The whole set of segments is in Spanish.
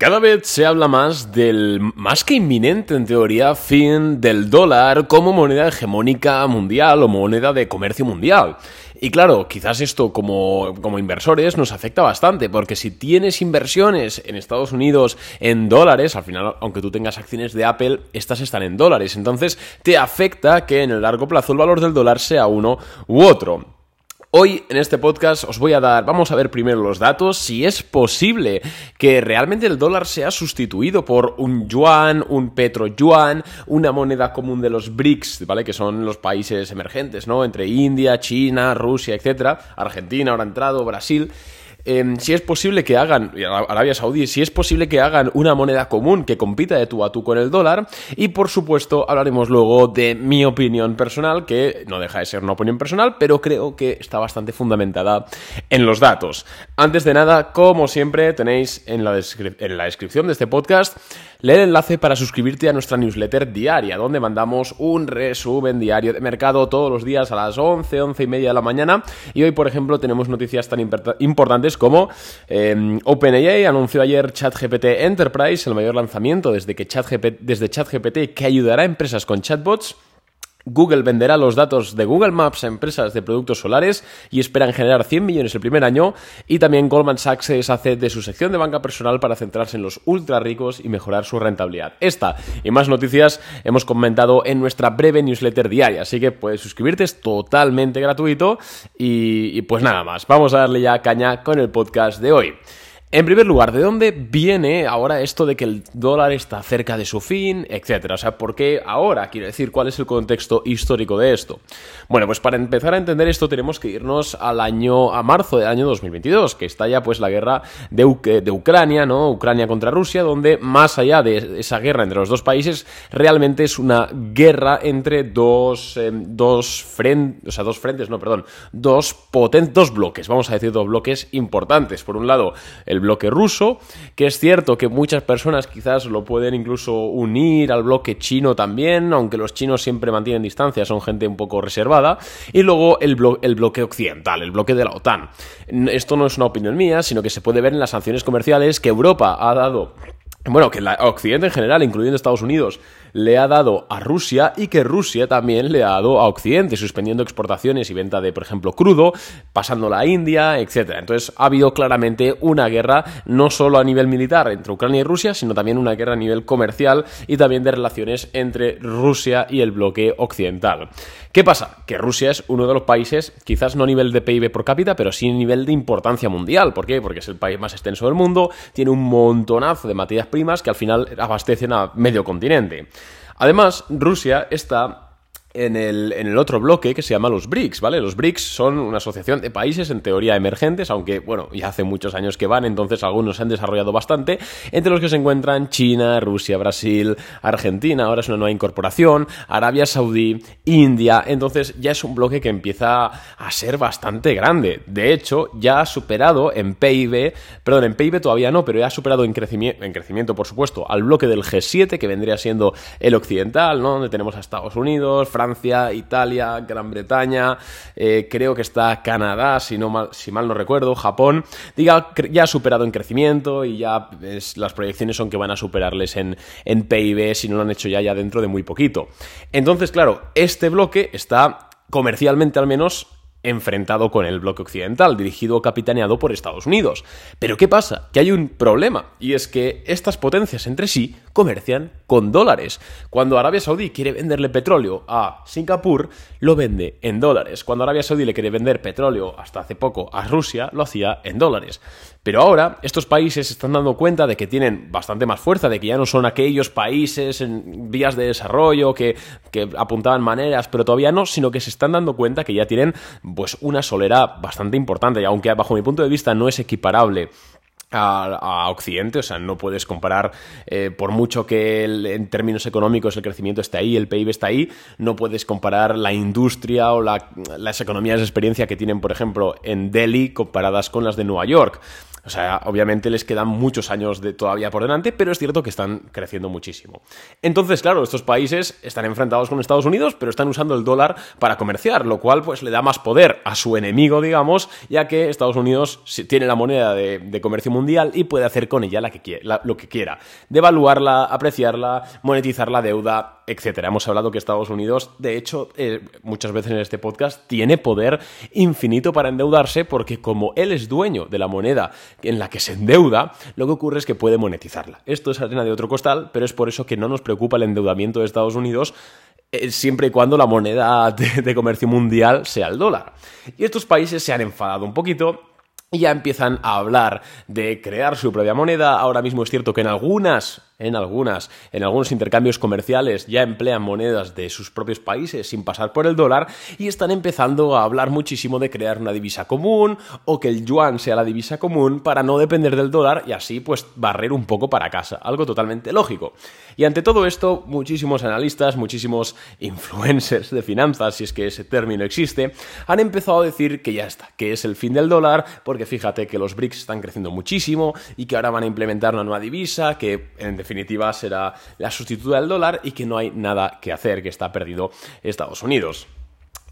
Cada vez se habla más del más que inminente en teoría fin del dólar como moneda hegemónica mundial o moneda de comercio mundial. Y claro, quizás esto como, como, inversores nos afecta bastante, porque si tienes inversiones en Estados Unidos en dólares, al final, aunque tú tengas acciones de Apple, estas están en dólares. Entonces, te afecta que en el largo plazo el valor del dólar sea uno u otro. Hoy en este podcast os voy a dar, vamos a ver primero los datos, si es posible que realmente el dólar sea sustituido por un yuan, un petro yuan, una moneda común de los BRICS, ¿vale? Que son los países emergentes, ¿no? Entre India, China, Rusia, etcétera, Argentina ahora ha entrado, Brasil. Em, si es posible que hagan, Arabia Saudí, si es posible que hagan una moneda común que compita de tú a tú con el dólar. Y por supuesto, hablaremos luego de mi opinión personal, que no deja de ser una opinión personal, pero creo que está bastante fundamentada en los datos. Antes de nada, como siempre, tenéis en la, en la descripción de este podcast Lee el enlace para suscribirte a nuestra newsletter diaria, donde mandamos un resumen diario de mercado todos los días a las 11, 11 y media de la mañana. Y hoy, por ejemplo, tenemos noticias tan importantes como eh, OpenAI anunció ayer ChatGPT Enterprise, el mayor lanzamiento desde, que desde ChatGPT que ayudará a empresas con chatbots. Google venderá los datos de Google Maps a empresas de productos solares y esperan generar 100 millones el primer año. Y también Goldman Sachs se deshace de su sección de banca personal para centrarse en los ultra ricos y mejorar su rentabilidad. Esta y más noticias hemos comentado en nuestra breve newsletter diaria, así que puedes suscribirte, es totalmente gratuito. Y, y pues nada más, vamos a darle ya caña con el podcast de hoy. En primer lugar, ¿de dónde viene ahora esto de que el dólar está cerca de su fin, etcétera? O sea, ¿por qué ahora? Quiero decir, ¿cuál es el contexto histórico de esto? Bueno, pues para empezar a entender esto tenemos que irnos al año, a marzo del año 2022, que está ya pues la guerra de, Ucrania, ¿no? Ucrania contra Rusia, donde más allá de esa guerra entre los dos países, realmente es una guerra entre dos, em, dos frentes, o sea, dos frentes, no, perdón, dos potentes, bloques, vamos a decir dos bloques importantes. Por un lado, el bloque ruso, que es cierto que muchas personas quizás lo pueden incluso unir al bloque chino también, aunque los chinos siempre mantienen distancia, son gente un poco reservada, y luego el, el bloque occidental, el bloque de la OTAN. Esto no es una opinión mía, sino que se puede ver en las sanciones comerciales que Europa ha dado bueno, que la Occidente en general, incluyendo Estados Unidos, le ha dado a Rusia y que Rusia también le ha dado a Occidente, suspendiendo exportaciones y venta de, por ejemplo, crudo, pasándola a India, etc. Entonces ha habido claramente una guerra, no solo a nivel militar entre Ucrania y Rusia, sino también una guerra a nivel comercial y también de relaciones entre Rusia y el bloque occidental. ¿Qué pasa? Que Rusia es uno de los países, quizás no a nivel de PIB por cápita, pero sí a nivel de importancia mundial. ¿Por qué? Porque es el país más extenso del mundo, tiene un montonazo de materias primas que al final abastecen a medio continente. Además, Rusia está en el, en el, otro bloque que se llama los BRICS, ¿vale? Los BRICS son una asociación de países en teoría emergentes, aunque, bueno, ya hace muchos años que van, entonces algunos se han desarrollado bastante, entre los que se encuentran China, Rusia, Brasil, Argentina, ahora es una nueva incorporación, Arabia Saudí, India, entonces ya es un bloque que empieza a ser bastante grande. De hecho, ya ha superado en PIB, perdón, en PIB todavía no, pero ya ha superado en crecimiento, en crecimiento, por supuesto, al bloque del G7, que vendría siendo el occidental, ¿no? Donde tenemos a Estados Unidos, Italia, Gran Bretaña, eh, creo que está Canadá, si, no mal, si mal no recuerdo, Japón, diga, ya ha superado en crecimiento y ya las proyecciones son que van a superarles en, en PIB si no lo han hecho ya, ya dentro de muy poquito. Entonces, claro, este bloque está comercialmente al menos enfrentado con el bloque occidental, dirigido o capitaneado por Estados Unidos. Pero ¿qué pasa? Que hay un problema, y es que estas potencias entre sí comercian con dólares. Cuando Arabia Saudí quiere venderle petróleo a Singapur, lo vende en dólares. Cuando Arabia Saudí le quiere vender petróleo hasta hace poco a Rusia, lo hacía en dólares. Pero ahora estos países se están dando cuenta de que tienen bastante más fuerza, de que ya no son aquellos países en vías de desarrollo que, que apuntaban maneras, pero todavía no, sino que se están dando cuenta que ya tienen pues una solera bastante importante, y aunque bajo mi punto de vista no es equiparable a, Occidente, o sea, no puedes comparar, eh, por mucho que en términos económicos el crecimiento esté ahí, el PIB está ahí, no puedes comparar la industria o las economías de experiencia que tienen, por ejemplo, en Delhi comparadas con las de Nueva York. O sea, obviamente les quedan muchos años de todavía por delante, pero es cierto que están creciendo muchísimo. Entonces, claro, estos países están enfrentados con Estados Unidos, pero están usando el dólar para comerciar, lo cual pues le da más poder a su enemigo, digamos, ya que Estados Unidos tiene la moneda de, comercio mundial y puede hacer con ella lo que quiera. Devaluarla, apreciarla, monetizar la deuda, etcétera. Hemos hablado que Estados Unidos, de hecho, eh, muchas veces en este podcast, tiene poder infinito para endeudarse porque como él es dueño de la moneda en la que se endeuda, lo que ocurre es que puede monetizarla. Esto es arena de otro costal, pero es por eso que no nos preocupa el endeudamiento de Estados Unidos eh, siempre y cuando la moneda de comercio mundial sea el dólar. Y estos países se han enfadado un poquito y ya empiezan a hablar de crear su propia moneda. Ahora mismo es cierto que en algunas en algunas, en algunos intercambios comerciales ya emplean monedas de sus propios países sin pasar por el dólar y están empezando a hablar muchísimo de crear una divisa común o que el yuan sea la divisa común para no depender del dólar y así pues barrer un poco para casa, algo totalmente lógico. Y ante todo esto, muchísimos analistas, muchísimos influencers de finanzas, si es que ese término existe, han empezado a decir que ya está, que es el fin del dólar, porque fíjate que los BRICS están creciendo muchísimo y que ahora van a implementar una nueva divisa que en definitiva será la sustituta del dólar y que no hay nada que hacer, que está perdido Estados Unidos.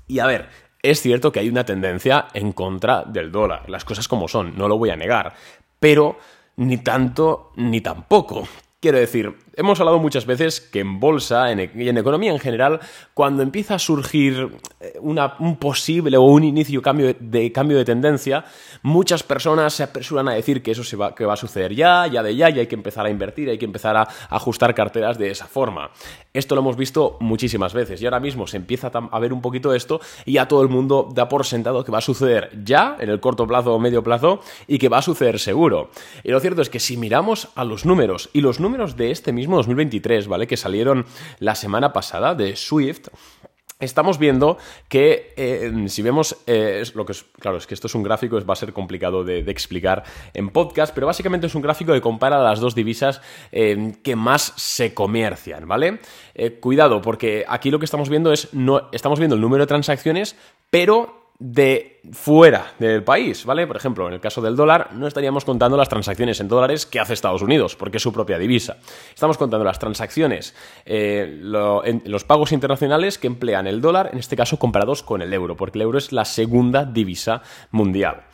Y a ver, es cierto que hay una tendencia en contra del dólar, las cosas como son, no lo voy a negar, pero ni tanto ni tampoco. Quiero decir, hemos hablado muchas veces que en bolsa e-, y en economía en general, cuando empieza a surgir eh, un posible o un inicio cambio de, cambio de tendencia, muchas personas se apresuran a decir que eso se va, que va a suceder ya, ya de ya, y hay que empezar a invertir, hay que empezar a ajustar carteras de esa forma. Esto lo hemos visto muchísimas veces y ahora mismo se empieza a ver un poquito esto y ya todo el mundo da por sentado que va a suceder ya, en el corto plazo o medio plazo, y que va a suceder seguro. Y lo cierto es que si miramos a los números y los números de este mismo 2023, ¿vale? Que salieron la semana pasada de Swift. Estamos viendo que eh, si vemos eh, lo que es, claro, es que esto es un gráfico, va a ser complicado de, explicar en podcast, pero básicamente es un gráfico que compara las dos divisas eh, que más se comercian, ¿vale? cuidado, porque aquí lo que estamos viendo es, no, estamos viendo el número de transacciones, pero de fuera del país, ¿vale? Por ejemplo, en el caso del dólar, no estaríamos contando las transacciones en dólares que hace Estados Unidos, porque es su propia divisa. Estamos contando las transacciones, eh, los pagos internacionales que emplean el dólar, en este caso comparados con el euro, porque el euro es la segunda divisa mundial.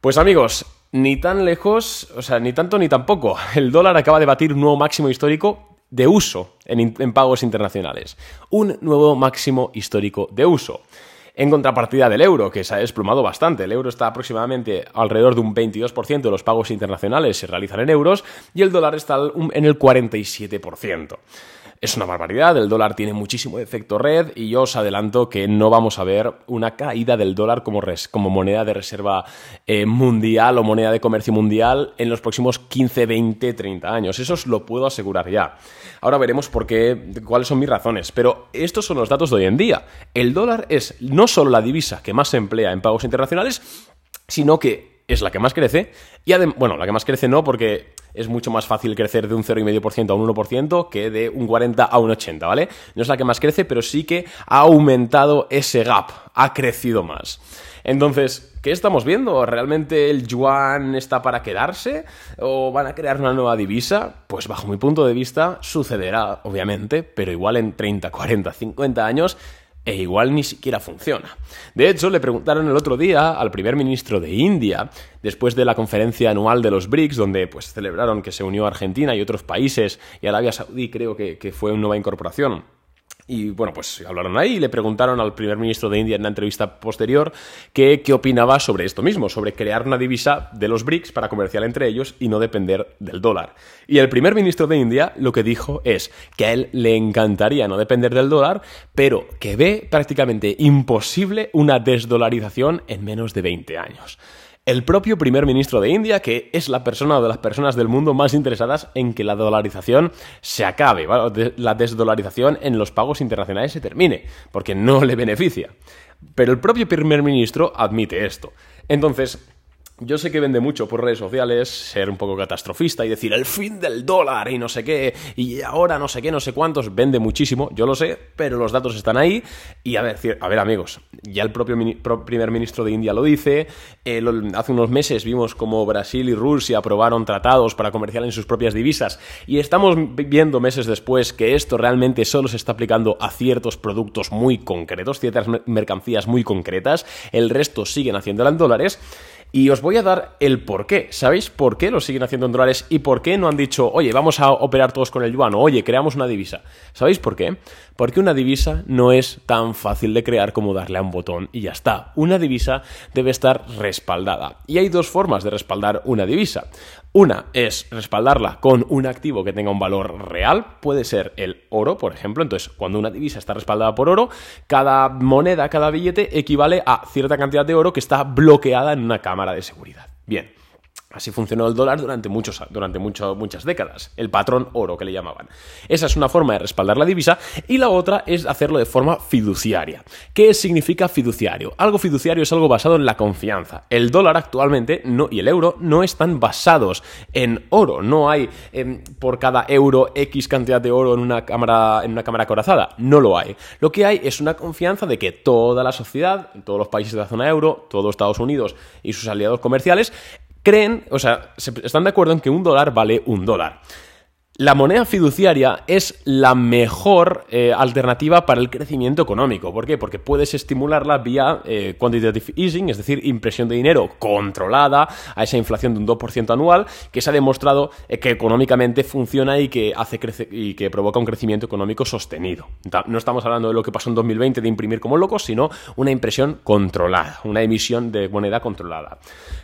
Pues amigos, ni tan lejos, o sea, ni tanto ni tampoco. El dólar acaba de batir un nuevo máximo histórico de uso en pagos internacionales. Un nuevo máximo histórico de uso en contrapartida del euro, que se ha desplomado bastante. El euro está aproximadamente alrededor de un 22% de los pagos internacionales se realizan en euros y el dólar está en el 47%. Es una barbaridad, el dólar tiene muchísimo efecto red y yo os adelanto que no vamos a ver una caída del dólar como, moneda de reserva eh, mundial o moneda de comercio mundial en los próximos 15, 20, 30 años. Eso os lo puedo asegurar ya. Ahora veremos por qué, cuáles son mis razones, pero estos son los datos de hoy en día. El dólar es no solo la divisa que más se emplea en pagos internacionales, sino que es la que más crece y bueno, la que más crece no porque es mucho más fácil crecer de un 0,5% a un 1% que de un 40 a un 80, ¿vale? No es la que más crece, pero sí que ha aumentado ese gap, ha crecido más. Entonces, ¿qué estamos viendo? ¿Realmente el yuan está para quedarse? ¿O van a crear una nueva divisa? Pues bajo mi punto de vista sucederá, obviamente, pero igual en 30, 40, 50 años e igual ni siquiera funciona. De hecho, le preguntaron el otro día al primer ministro de India, después de la conferencia anual de los BRICS, donde pues celebraron que se unió Argentina y otros países, y Arabia Saudí creo que, que fue una nueva incorporación y bueno, pues hablaron ahí y le preguntaron al primer ministro de India en una entrevista posterior qué opinaba sobre esto mismo, sobre crear una divisa de los BRICS para comerciar entre ellos y no depender del dólar. Y el primer ministro de India lo que dijo es que a él le encantaría no depender del dólar, pero que ve prácticamente imposible una desdolarización en menos de 20 años el propio primer ministro de India, que es la persona o de las personas del mundo más interesadas en que la dolarización se acabe, la desdolarización en los pagos internacionales se termine, porque no le beneficia. Pero el propio primer ministro admite esto. Entonces, yo sé que vende mucho por redes sociales ser un poco catastrofista y decir el fin del dólar y no sé qué, y ahora no sé qué, no sé cuántos, vende muchísimo, yo lo sé, pero los datos están ahí. Y a ver, a ver amigos, ya el propio primer ministro de India lo dice, eh, hace unos meses vimos como Brasil y Rusia aprobaron tratados para comerciar en sus propias divisas, y estamos viendo meses después que esto realmente solo se está aplicando a ciertos productos muy concretos, ciertas mercancías muy concretas, el resto siguen haciéndola en dólares. Y os voy a dar el por qué. ¿Sabéis por qué lo siguen haciendo en dólares y por qué no han dicho, oye, vamos a operar todos con el yuan o oye, creamos una divisa? ¿Sabéis por qué? Porque una divisa no es tan fácil de crear como darle a un botón y ya está. Una divisa debe estar respaldada. Y hay dos formas de respaldar una divisa. Una es respaldarla con un activo que tenga un valor real, puede ser el oro, por ejemplo. Entonces, cuando una divisa está respaldada por oro, cada moneda, cada billete equivale a cierta cantidad de oro que está bloqueada en una cámara de seguridad. Bien. Así funcionó el dólar durante, muchos, durante muchas décadas, el patrón oro que le llamaban. Esa es una forma de respaldar la divisa y la otra es hacerlo de forma fiduciaria. ¿Qué significa fiduciario? Algo fiduciario es algo basado en la confianza. El dólar actualmente no, y el euro no están basados en oro. No hay em, por cada euro X cantidad de oro en una, cámara, en una cámara corazada. No lo hay. Lo que hay es una confianza de que toda la sociedad, todos los países de la zona euro, todos Estados Unidos y sus aliados comerciales creen, o sea, están de acuerdo en que un dólar vale un dólar. La moneda fiduciaria es la mejor eh, alternativa para el crecimiento económico. ¿Por qué? Porque puedes estimularla vía eh, quantitative easing, es decir, impresión de dinero controlada a esa inflación de un 2% anual, que se ha demostrado eh, que económicamente funciona y que, hace y que provoca un crecimiento económico sostenido. No estamos hablando de lo que pasó en 2020 de imprimir como locos, sino una impresión controlada, una emisión de moneda controlada.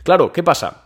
Claro, ¿qué pasa?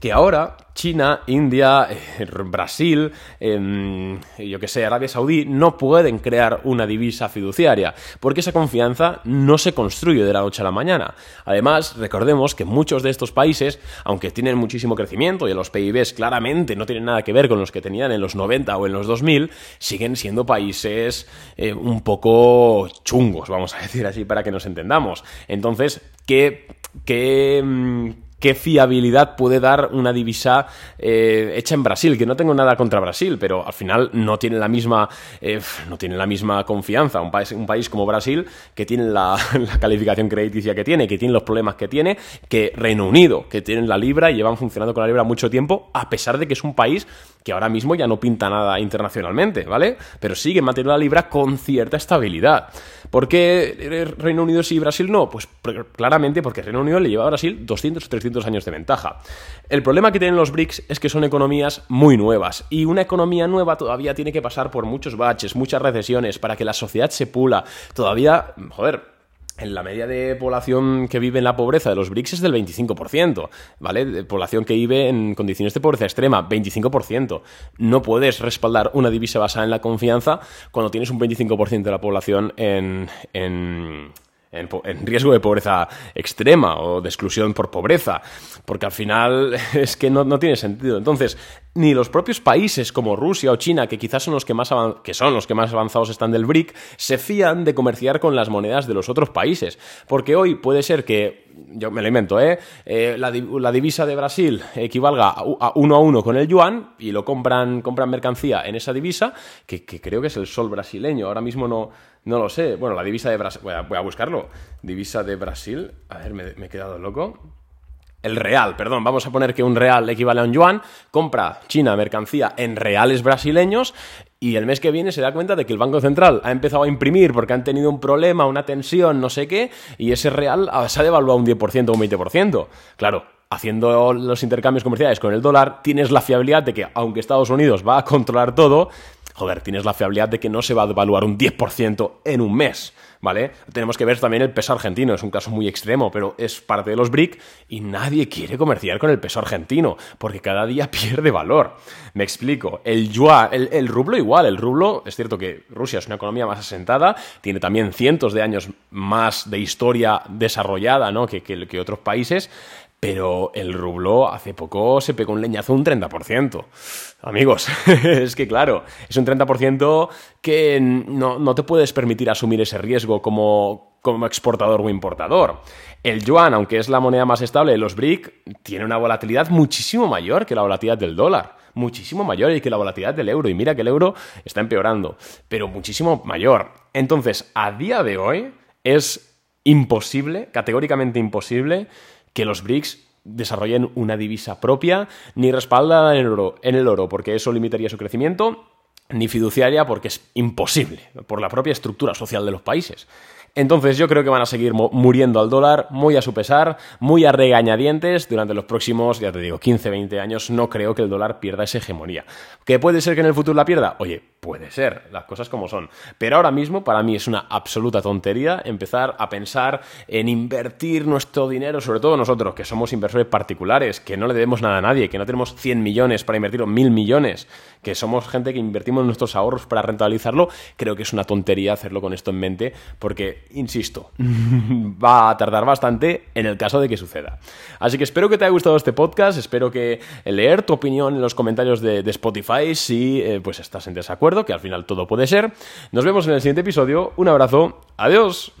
Que ahora China, India, eh, Brasil, em, yo que sé, Arabia Saudí, no pueden crear una divisa fiduciaria, porque esa confianza no se construye de la noche a la mañana. Además, recordemos que muchos de estos países, aunque tienen muchísimo crecimiento y los PIBs claramente no tienen nada que ver con los que tenían en los 90 o en los 2000, siguen siendo países eh, un poco chungos, vamos a decir así, para que nos entendamos. Entonces, ¿qué... qué mm, qué fiabilidad puede dar una divisa eh, hecha en Brasil, que no tengo nada contra Brasil, pero al final no tiene la misma, eh, no tiene la misma confianza. Un país, un país como Brasil, que tiene la, calificación crediticia que tiene, que tiene los problemas que tiene, que Reino Unido, que tiene la libra y llevan funcionando con la libra mucho tiempo, a pesar de que es un país que ahora mismo ya no pinta nada internacionalmente, ¿vale? Pero sigue manteniendo la libra con cierta estabilidad. ¿Por qué Reino Unido sí y Brasil no? Pues claramente porque Reino Unido le lleva a Brasil 200 o 300 años de ventaja. El problema que tienen los BRICS es que son economías muy nuevas y una economía nueva todavía tiene que pasar por muchos baches, muchas recesiones para que la sociedad se pula. Todavía, joder, en la media de población que vive en la pobreza de los BRICS es del 25%, ¿vale? De población que vive en condiciones de pobreza extrema, 25%. No puedes respaldar una divisa basada en la confianza cuando tienes un 25% de la población en, en en, riesgo de pobreza extrema o de exclusión por pobreza, porque al final es que no, tiene sentido. Entonces, ni los propios países como Rusia o China, que quizás son los que más, que son los que más avanzados están del BRIC, se fían de comerciar con las monedas de los otros países, porque hoy puede ser que yo me lo invento, ¿eh? eh la, divisa de Brasil equivalga a, uno a uno con el yuan y lo compran, compran mercancía en esa divisa, que, creo que es el sol brasileño. Ahora mismo no, no lo sé. Bueno, la divisa de Brasil. Voy a, buscarlo. Divisa de Brasil. A ver, me, he quedado loco. El real, perdón, vamos a poner que un real equivale a un yuan, compra China mercancía en reales brasileños y el mes que viene se da cuenta de que el Banco Central ha empezado a imprimir porque han tenido un problema, una tensión, no sé qué, y ese real se ha devaluado un 10% o un 20%. Claro, haciendo los intercambios comerciales con el dólar, tienes la fiabilidad de que, aunque Estados Unidos va a controlar todo, joder, tienes la fiabilidad de que no se va a devaluar un 10% en un mes, ¿vale? Tenemos que ver también el peso argentino, es un caso muy extremo, pero es parte de los BRIC y nadie quiere comerciar con el peso argentino, porque cada día pierde valor. Me explico, el yuan, el, rublo igual, el rublo, es cierto que Rusia es una economía más asentada, tiene también cientos de años más de historia desarrollada, ¿no? que, que otros países, pero el rublo hace poco se pegó un leñazo un 30%. Amigos, es que claro, es un 30% que no, no, te puedes permitir asumir ese riesgo como, como exportador o importador. El yuan, aunque es la moneda más estable de los BRIC, tiene una volatilidad muchísimo mayor que la volatilidad del dólar. Muchísimo mayor y que la volatilidad del euro. Y mira que el euro está empeorando, pero muchísimo mayor. Entonces, a día de hoy es imposible, categóricamente imposible, que los BRICS desarrollen una divisa propia ni respaldada en el oro, en el oro porque eso limitaría su crecimiento ni fiduciaria porque es imposible por la propia estructura social de los países. Entonces yo creo que van a seguir muriendo al dólar muy a su pesar, muy a regañadientes durante los próximos, ya te digo, 15, 20 años. No creo que el dólar pierda esa hegemonía. ¿Que puede ser que en el futuro la pierda? Oye, puede ser, las cosas como son. Pero ahora mismo para mí es una absoluta tontería empezar a pensar en invertir nuestro dinero, sobre todo nosotros que somos inversores particulares, que no le debemos nada a nadie, que no tenemos 100 millones para invertir o 1000 millones, que somos gente que invertimos nuestros ahorros para rentabilizarlo. Creo que es una tontería hacerlo con esto en mente porque insisto, va a tardar bastante en el caso de que suceda. Así que espero que te haya gustado este podcast, espero que leer tu opinión en los comentarios de, Spotify si eh, pues estás en desacuerdo, que al final todo puede ser. Nos vemos en el siguiente episodio, un abrazo, adiós.